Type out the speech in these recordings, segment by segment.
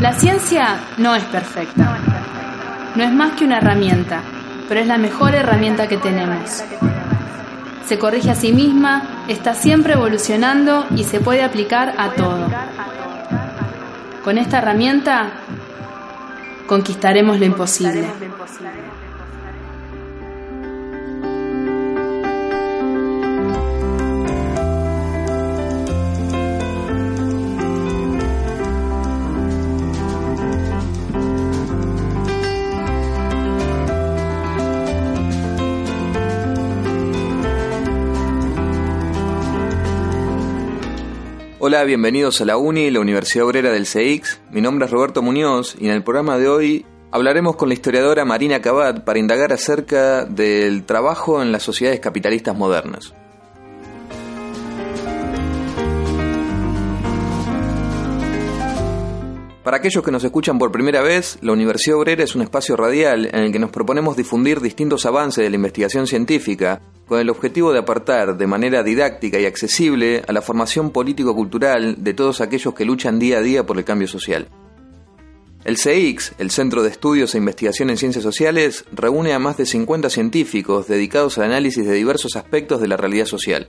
La ciencia no es perfecta. No es más que una herramienta, pero es la mejor herramienta que tenemos. Se corrige a sí misma, está siempre evolucionando y se puede aplicar a todo. Con esta herramienta conquistaremos lo imposible. Hola, bienvenidos a la UNI, la Universidad Obrera del CX. Mi nombre es Roberto Muñoz y en el programa de hoy hablaremos con la historiadora Marina Cabat para indagar acerca del trabajo en las sociedades capitalistas modernas. Para aquellos que nos escuchan por primera vez, la Universidad Obrera es un espacio radial en el que nos proponemos difundir distintos avances de la investigación científica con el objetivo de apartar de manera didáctica y accesible a la formación político-cultural de todos aquellos que luchan día a día por el cambio social. El CEIX, el Centro de Estudios e Investigación en Ciencias Sociales, reúne a más de 50 científicos dedicados al análisis de diversos aspectos de la realidad social.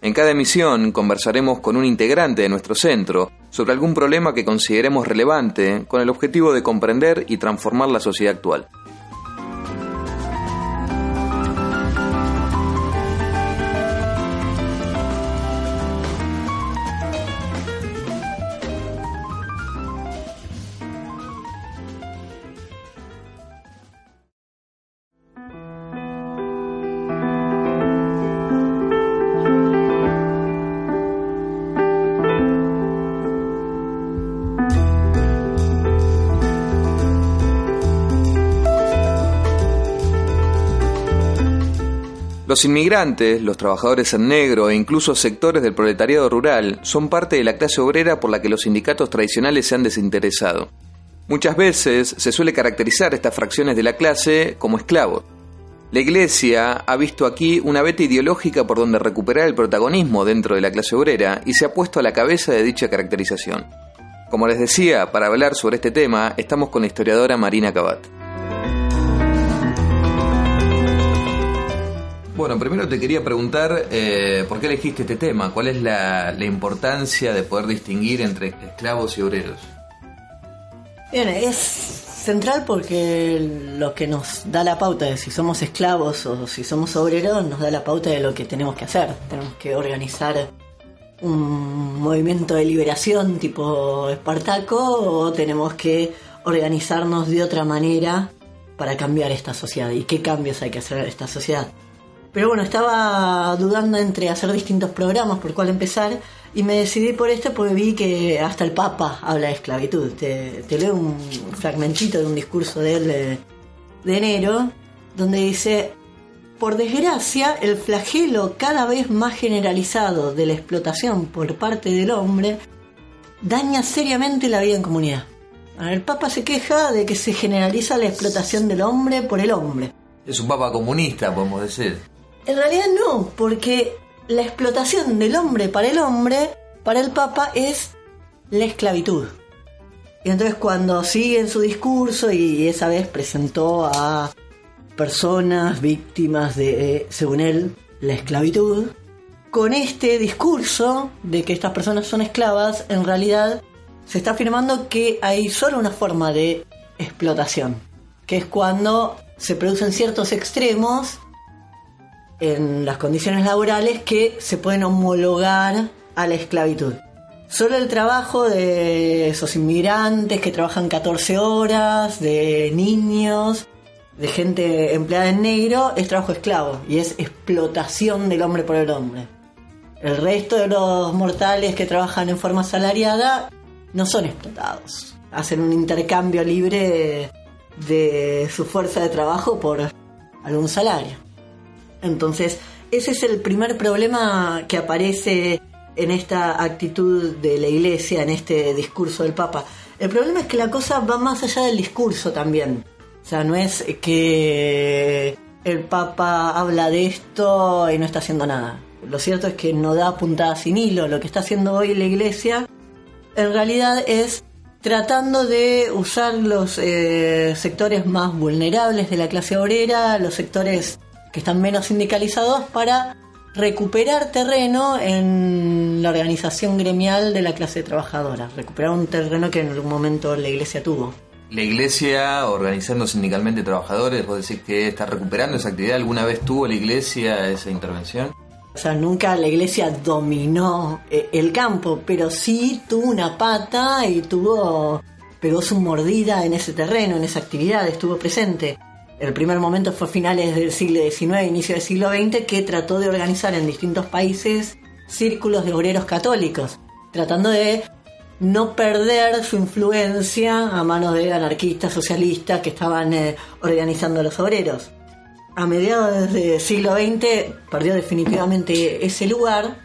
En cada emisión conversaremos con un integrante de nuestro centro sobre algún problema que consideremos relevante con el objetivo de comprender y transformar la sociedad actual. Los inmigrantes, los trabajadores en negro e incluso sectores del proletariado rural son parte de la clase obrera por la que los sindicatos tradicionales se han desinteresado. Muchas veces se suele caracterizar estas fracciones de la clase como esclavos. La Iglesia ha visto aquí una veta ideológica por donde recuperar el protagonismo dentro de la clase obrera y se ha puesto a la cabeza de dicha caracterización. Como les decía, para hablar sobre este tema estamos con la historiadora Marina Cabat. Primero te quería preguntar eh, por qué elegiste este tema, cuál es la, importancia de poder distinguir entre esclavos y obreros. Bien, es central porque lo que nos da la pauta de si somos esclavos o si somos obreros nos da la pauta de lo que tenemos que hacer. Tenemos que organizar un movimiento de liberación tipo Espartaco o tenemos que organizarnos de otra manera para cambiar esta sociedad y qué cambios hay que hacer en esta sociedad. Pero bueno, estaba dudando entre hacer distintos programas por cuál empezar y me decidí por este porque vi que hasta el Papa habla de esclavitud. Te, leo un fragmentito de un discurso de él de enero donde dice, por desgracia, el flagelo cada vez más generalizado de la explotación por parte del hombre daña seriamente la vida en comunidad. El Papa se queja de que se generaliza la explotación del hombre por el hombre. Es un papa comunista, podemos decir. En realidad no, porque la explotación del hombre para el hombre, para el Papa, es la esclavitud. Y entonces cuando sigue en su discurso y esa vez presentó a personas víctimas de, según él, la esclavitud, con este discurso de que estas personas son esclavas, en realidad se está afirmando que hay solo una forma de explotación, que es cuando se producen ciertos extremos en las condiciones laborales que se pueden homologar a la esclavitud. Solo el trabajo de esos inmigrantes que trabajan 14 horas, de niños, de gente empleada en negro, es trabajo esclavo y es explotación del hombre por el hombre. El resto de los mortales que trabajan en forma salariada no son explotados. Hacen un intercambio libre de su fuerza de trabajo por algún salario. Entonces, ese es el primer problema que aparece en esta actitud de la Iglesia, en este discurso del Papa. El problema es que la cosa va más allá del discurso también. O sea, no es que el Papa habla de esto y no está haciendo nada. Lo cierto es que no da puntada sin hilo. Lo que está haciendo hoy la Iglesia en realidad es tratando de usar los eh, sectores más vulnerables de la clase obrera, los sectores que están menos sindicalizados, para recuperar terreno en la organización gremial de la clase trabajadora, recuperar un terreno que en algún momento la iglesia tuvo. La iglesia, organizando sindicalmente trabajadores, vos decís que está recuperando esa actividad. ¿Alguna vez tuvo la iglesia esa intervención? O sea, nunca la iglesia dominó eh, el campo, pero sí tuvo una pata y tuvo, pegó su mordida en ese terreno, en esa actividad, estuvo presente. El primer momento fue finales del siglo XIX, inicio del siglo XX, que trató de organizar en distintos países círculos de obreros católicos, tratando de no perder su influencia a manos de anarquistas, socialistas que estaban eh, organizando a los obreros a mediados del siglo XX perdió definitivamente ese lugar.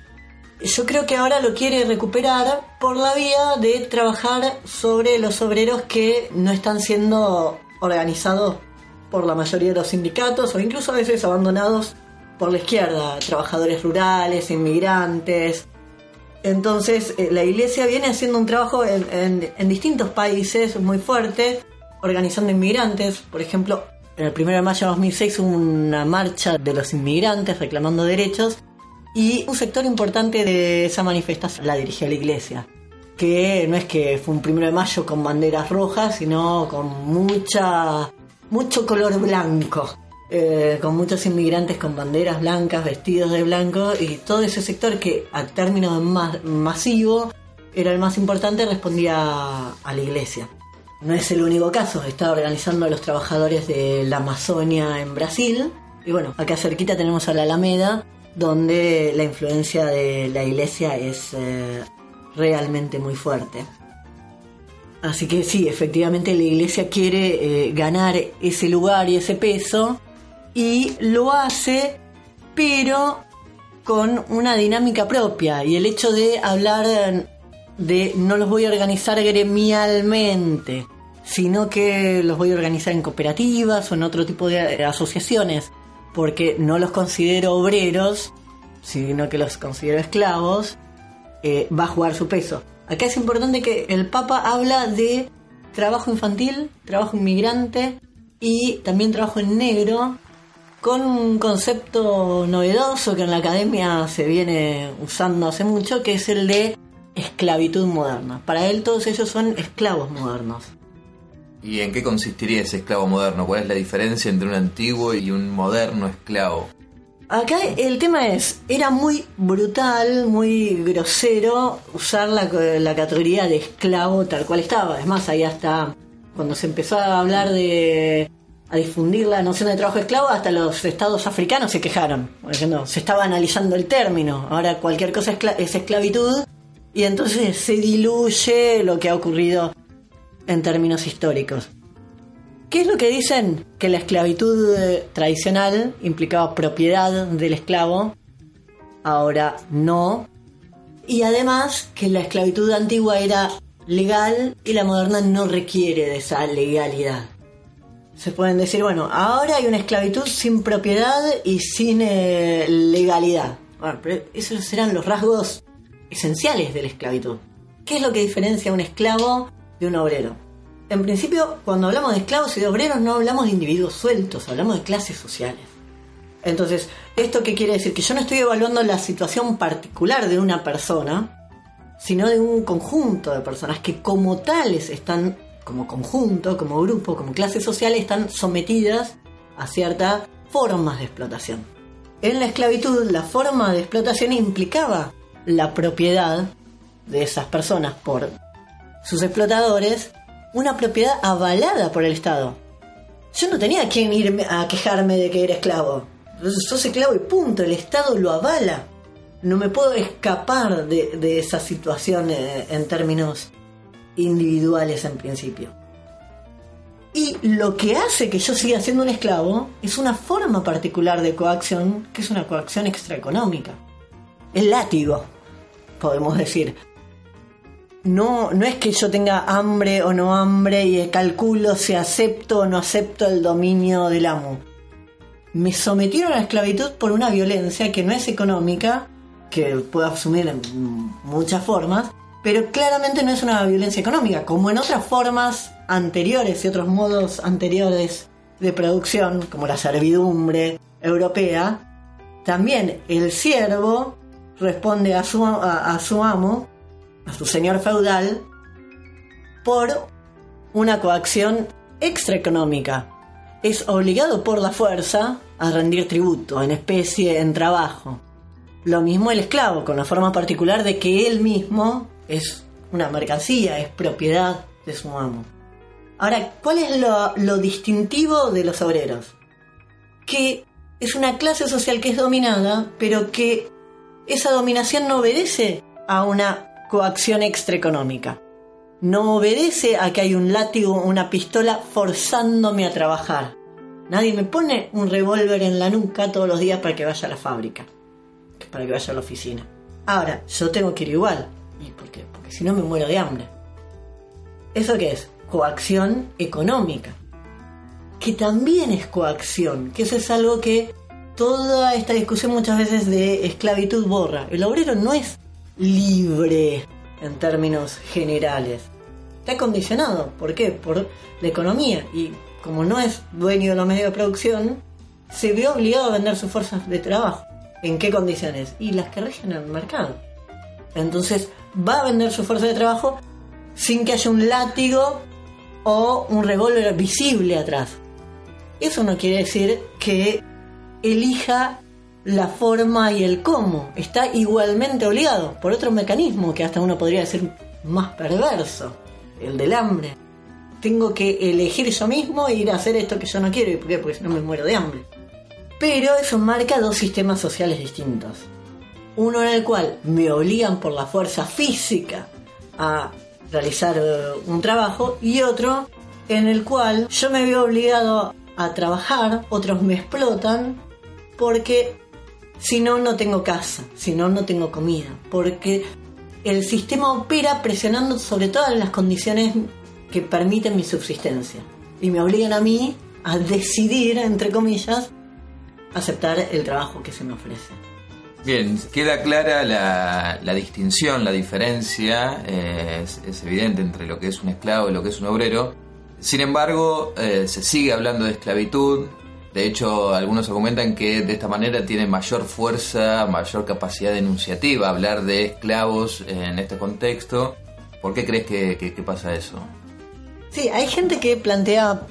Yo creo que ahora lo quiere recuperar por la vía de trabajar sobre los obreros que no están siendo organizados por la mayoría de los sindicatos o incluso a veces abandonados por la izquierda, trabajadores rurales, inmigrantes. Entonces eh, la iglesia viene haciendo un trabajo en, en distintos países muy fuerte, organizando inmigrantes. Por ejemplo, en el 1 de mayo de 2006 hubo una marcha de los inmigrantes reclamando derechos y un sector importante de esa manifestación la dirigió la iglesia. Que no es que fue un 1 de mayo con banderas rojas, sino con mucha mucho color blanco. Eh, con muchos inmigrantes con banderas blancas, vestidos de blanco, y todo ese sector que a término más masivo era el más importante respondía a la iglesia. No es el único caso, está organizando a los trabajadores de la Amazonia en Brasil. Y bueno, acá cerquita tenemos a la Alameda, donde la influencia de la iglesia es eh, realmente muy fuerte. Así que sí, efectivamente la iglesia quiere eh, ganar ese lugar y ese peso y lo hace, pero con una dinámica propia. Y el hecho de hablar de no los voy a organizar gremialmente, sino que los voy a organizar en cooperativas o en otro tipo de asociaciones, porque no los considero obreros, sino que los considero esclavos, eh, va a jugar su peso. Acá es importante que el Papa habla de trabajo infantil, trabajo inmigrante y también trabajo en negro, con un concepto novedoso que en la academia se viene usando hace mucho, que es el de esclavitud moderna. Para él todos ellos son esclavos modernos. ¿Y en qué consistiría ese esclavo moderno? ¿Cuál es la diferencia entre un antiguo y un moderno esclavo? Acá el tema es, era muy brutal, muy grosero usar la, la categoría de esclavo tal cual estaba. Es más, ahí hasta cuando se empezó a hablar de a difundir la noción de trabajo esclavo, hasta los estados africanos se quejaron, no se estaba analizando el término, ahora cualquier cosa es esclavitud, y entonces se diluye lo que ha ocurrido en términos históricos. ¿Qué es lo que dicen? Que la esclavitud eh, tradicional implicaba propiedad del esclavo, ahora no. Y además que la esclavitud antigua era legal y la moderna no requiere de esa legalidad. Se pueden decir, bueno, ahora hay una esclavitud sin propiedad y sin eh, legalidad. Bueno, pero esos serán los rasgos esenciales de la esclavitud. ¿Qué es lo que diferencia a un esclavo de un obrero. En principio, cuando hablamos de esclavos y de obreros, no hablamos de individuos sueltos, hablamos de clases sociales. Entonces, ¿esto qué quiere decir? Que yo no estoy evaluando la situación particular de una persona, sino de un conjunto de personas que como tales están, como conjunto, como grupo, como clases sociales, están sometidas a ciertas formas de explotación. En la esclavitud, la forma de explotación implicaba la propiedad de esas personas por sus explotadores una propiedad avalada por el Estado. Yo no tenía quien irme a quejarme de que era esclavo. Sos esclavo y punto, el Estado lo avala. No me puedo escapar de, esa situación en términos individuales en principio. Y lo que hace que yo siga siendo un esclavo es una forma particular de coacción, que es una coacción extraeconómica. El látigo, podemos decir no, no es que yo tenga hambre o no hambre y calculo si acepto o no acepto el dominio del amo. Me sometieron a la esclavitud por una violencia que no es económica, que puedo asumir en muchas formas, pero claramente no es una violencia económica, como en otras formas anteriores y otros modos anteriores de producción, como la servidumbre europea, también el siervo responde a su, a, su amo, a su señor feudal, por una coacción extraeconómica. Es obligado por la fuerza a rendir tributo en especie, en trabajo. Lo mismo el esclavo, con la forma particular de que él mismo es una mercancía, es propiedad de su amo. Ahora, ¿cuál es lo, distintivo de los obreros? Que es una clase social que es dominada, pero que esa dominación no obedece a una coacción extraeconómica. No obedece a que hay un látigo o una pistola forzándome a trabajar. Nadie me pone un revólver en la nuca todos los días para que vaya a la fábrica, para que vaya a la oficina. Ahora, yo tengo que ir igual. ¿Y por? Porque si no me muero de hambre. ¿Eso qué es? Coacción económica. Que también es coacción, que eso es algo que toda esta discusión muchas veces de esclavitud borra. El obrero no es libre en términos generales. Está condicionado. ¿Por qué? Por la economía. Y como no es dueño de los medios de producción, se ve obligado a vender sus fuerzas de trabajo. ¿En qué condiciones? Y las que rigen el mercado. Entonces, va a vender su fuerza de trabajo sin que haya un látigo o un revólver visible atrás. Eso no quiere decir que elija la forma y el cómo. Está igualmente obligado por otro mecanismo que hasta uno podría decir más perverso, el del hambre. Tengo que elegir yo mismo e ir a hacer esto que yo no quiero. ¿Y por qué? Porque no me muero de hambre. Pero eso marca dos sistemas sociales distintos uno en el cual me obligan por la fuerza física a realizar eh, un trabajo y otro en el cual yo me veo obligado a trabajar, otros me explotan porque si no no tengo casa, si no no tengo comida, porque el sistema opera presionando sobre todas las condiciones que permiten mi subsistencia y me obligan a mí a decidir, entre comillas, aceptar el trabajo que se me ofrece. Bien, queda clara la, distinción, la diferencia, eh, es, evidente entre lo que es un esclavo y lo que es un obrero. Sin embargo, eh, se sigue hablando de esclavitud. De hecho, algunos argumentan que de esta manera tiene mayor fuerza, mayor capacidad denunciativa hablar de esclavos en este contexto. ¿Por qué crees que, pasa eso? Sí, hay gente que plantea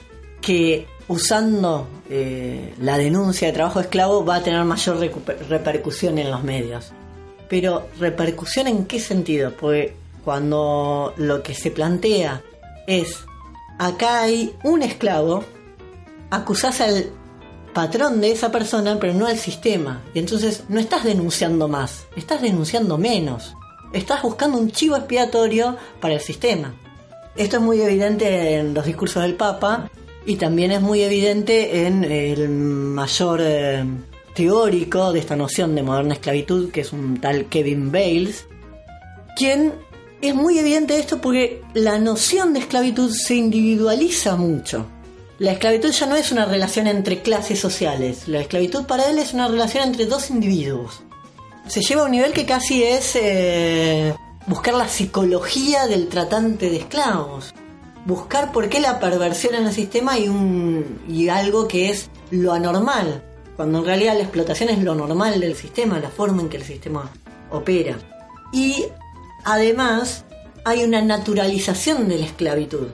que usando eh, la denuncia de trabajo esclavo va a tener mayor repercusión en los medios. Pero repercusión en qué sentido? Pues cuando lo que se plantea es, acá hay un esclavo, acusás al patrón de esa persona, pero no al sistema. Y entonces no estás denunciando más, estás denunciando menos. Estás buscando un chivo expiatorio para el sistema. Esto es muy evidente en los discursos del Papa y también es muy evidente en el mayor eh, teórico de esta noción de moderna esclavitud, que es un tal Kevin Bales, quien es muy evidente esto porque la noción de esclavitud se individualiza mucho. La esclavitud ya no es una relación entre clases sociales, la esclavitud para él es una relación entre dos individuos. Se lleva a un nivel que casi es eh, buscar la psicología del tratante de esclavos buscar por qué la perversión en el sistema y, un, y algo que es lo anormal, cuando en realidad la explotación es lo normal del sistema, la forma en que el sistema opera. Y además hay una naturalización de la esclavitud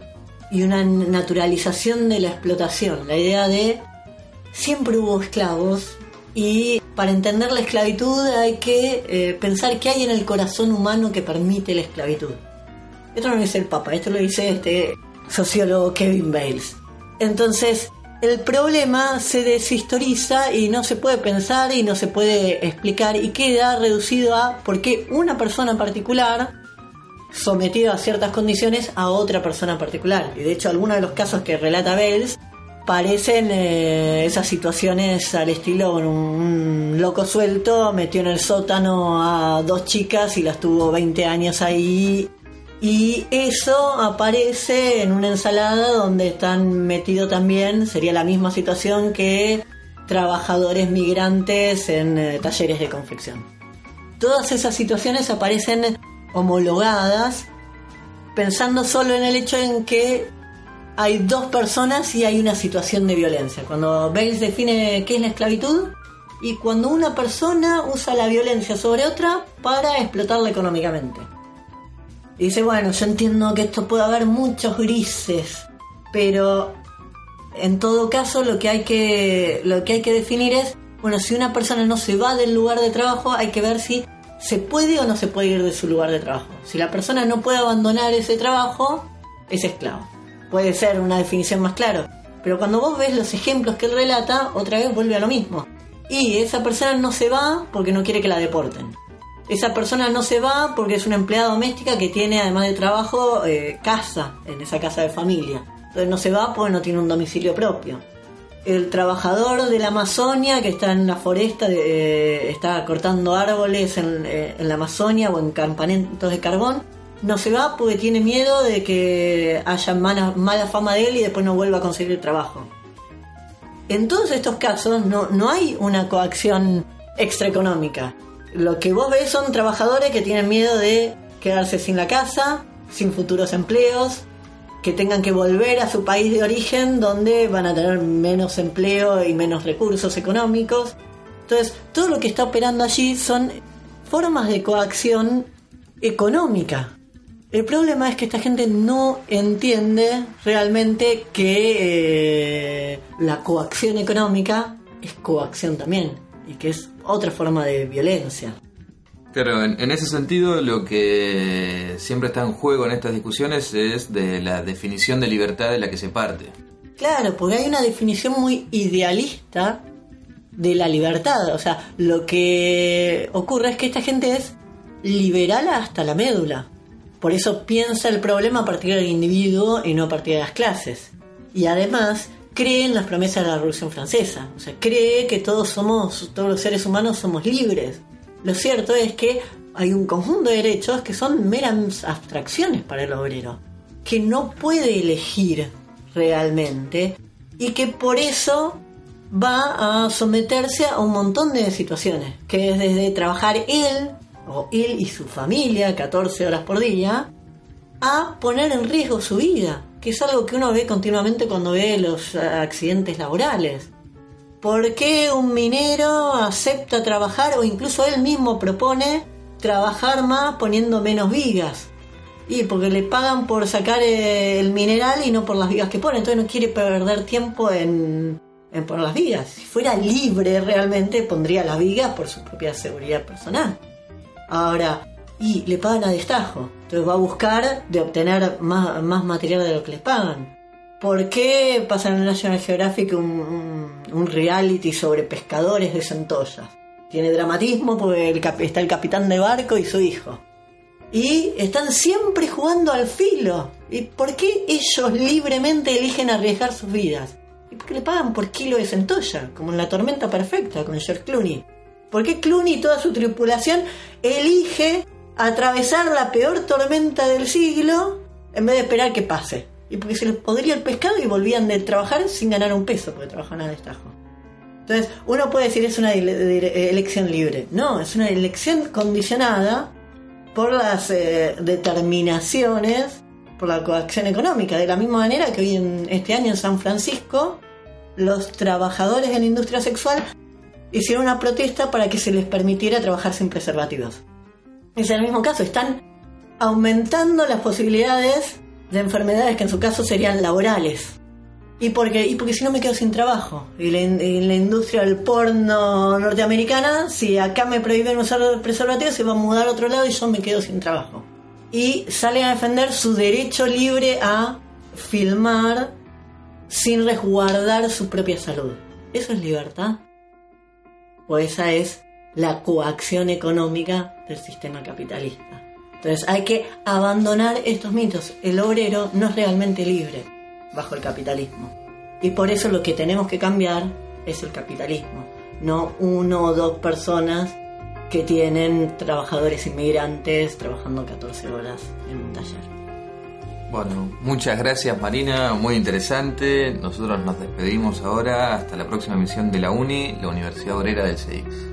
y una naturalización de la explotación, la idea de siempre hubo esclavos y para entender la esclavitud hay que eh, pensar qué hay en el corazón humano que permite la esclavitud. Esto no lo dice el Papa, esto lo dice este sociólogo Kevin Bales. Entonces, el problema se deshistoriza y no se puede pensar y no se puede explicar y queda reducido a por qué una persona particular sometido a ciertas condiciones a otra persona en particular. Y de hecho algunos de los casos que relata Bales parecen eh, esas situaciones al estilo un, loco suelto metió en el sótano a dos chicas y las tuvo 20 años ahí y eso aparece en una ensalada donde están metidos también, sería la misma situación que trabajadores migrantes en eh, talleres de confección. Todas esas situaciones aparecen homologadas pensando solo en el hecho en que hay dos personas y hay una situación de violencia. Cuando Bales define qué es la esclavitud y cuando una persona usa la violencia sobre otra para explotarla económicamente. Y dice, bueno, yo entiendo que esto puede haber muchos grises, pero en todo caso lo que hay que, lo que, hay que definir es, bueno, si una persona no se va del lugar de trabajo, hay que ver si se puede o no se puede ir de su lugar de trabajo. Si la persona no puede abandonar ese trabajo, es esclavo. Puede ser una definición más clara. Pero cuando vos ves los ejemplos que él relata, otra vez vuelve a lo mismo. Y esa persona no se va porque no quiere que la deporten. Esa persona no se va porque es una empleada doméstica que tiene, además de trabajo, eh, casa en esa casa de familia. Entonces no se va porque no tiene un domicilio propio el trabajador de la Amazonia que está en la foresta, eh, está cortando árboles eh, en, la Amazonia o en campamentos de carbón, no se va porque tiene miedo de que haya mala, fama de él y después no vuelva a conseguir trabajo. En todos estos casos no, no hay una coacción extraeconómica. Lo que vos ves son trabajadores que tienen miedo de quedarse sin la casa, sin futuros empleos, que tengan que volver a su país de origen donde van a tener menos empleo y menos recursos económicos. Entonces, todo lo que está operando allí son formas de coacción económica. El problema es que esta gente no entiende realmente que eh, la coacción económica es coacción también y que es otra forma de violencia. Claro, en, ese sentido lo que siempre está en juego en estas discusiones es de la definición de libertad de la que se parte. Claro, porque hay una definición muy idealista de la libertad. O sea, lo que ocurre es que esta gente es liberal hasta la médula. Por eso piensa el problema a partir del individuo y no a partir de las clases. Y además cree en las promesas de la Revolución Francesa. O sea, cree que todos somos, todos los seres humanos somos libres. Lo cierto es que hay un conjunto de derechos que son meras abstracciones para el obrero, que no puede elegir realmente y que por eso va a someterse a un montón de situaciones, que es desde trabajar él o él y su familia 14 horas por día, a poner en riesgo su vida, que es algo que uno ve continuamente cuando ve los accidentes laborales. ¿Por qué un minero acepta trabajar o incluso él mismo propone trabajar más poniendo menos vigas? Y porque le pagan por sacar el mineral y no por las vigas que pone, entonces no quiere perder tiempo en, poner las vigas. Si fuera libre realmente pondría las vigas por su propia seguridad personal. Ahora, y le pagan a destajo, entonces va a buscar de obtener más, más material de lo que le pagan. ¿Por qué pasa en National Geographic un, reality sobre pescadores de centollas? Tiene dramatismo porque está el capitán de barco y su hijo. Y están siempre jugando al filo. ¿Y por qué ellos libremente eligen arriesgar sus vidas? ¿Y por qué le pagan por kilo de centolla? Como en la tormenta perfecta con George Clooney. ¿Por qué Clooney y toda su tripulación elige atravesar la peor tormenta del siglo en vez de esperar que pase? Y porque se les podría el pescado y volvían de trabajar sin ganar un peso porque trabajaban a destajo. Entonces, uno puede decir es una elección libre. No, es una elección condicionada por las eh, determinaciones, por la coacción económica. De la misma manera que hoy en este año en San Francisco, los trabajadores de la industria sexual hicieron una protesta para que se les permitiera trabajar sin preservativos. Es el mismo caso, están aumentando las posibilidades de enfermedades que en su caso serían laborales. ¿Y por qué? Y porque si no me quedo sin trabajo. Y en la industria del porno norteamericana, si acá me prohíben usar preservativos, se va a mudar a otro lado y yo me quedo sin trabajo. Y salen a defender su derecho libre a filmar sin resguardar su propia salud. ¿Eso es libertad? ¿O esa es la coacción económica del sistema capitalista? Entonces hay que abandonar estos mitos. El obrero no es realmente libre bajo el capitalismo. Y por eso lo que tenemos que cambiar es el capitalismo, no uno o dos personas que tienen trabajadores inmigrantes trabajando 14 horas en un taller. Bueno, muchas gracias Marina, muy interesante. Nosotros nos despedimos ahora hasta la próxima emisión de la UNI, la Universidad Obrera del CEIX.